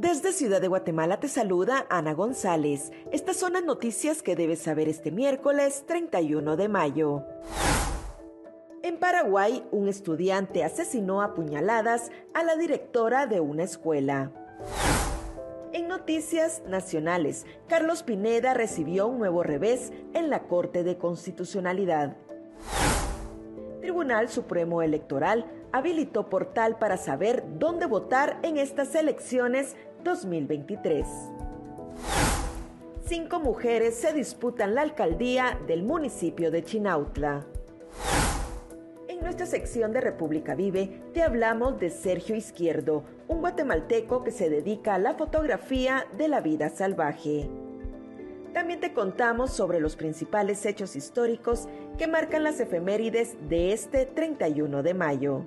Desde Ciudad de Guatemala te saluda Ana González. Estas son las noticias que debes saber este miércoles 31 de mayo. En Paraguay, un estudiante asesinó a puñaladas a la directora de una escuela. En noticias nacionales, Carlos Pineda recibió un nuevo revés en la Corte de Constitucionalidad. Tribunal Supremo Electoral habilitó portal para saber dónde votar en estas elecciones 2023. Cinco mujeres se disputan la alcaldía del municipio de Chinautla. En nuestra sección de República Vive te hablamos de Sergio Izquierdo, un guatemalteco que se dedica a la fotografía de la vida salvaje. También te contamos sobre los principales hechos históricos que marcan las efemérides de este 31 de mayo.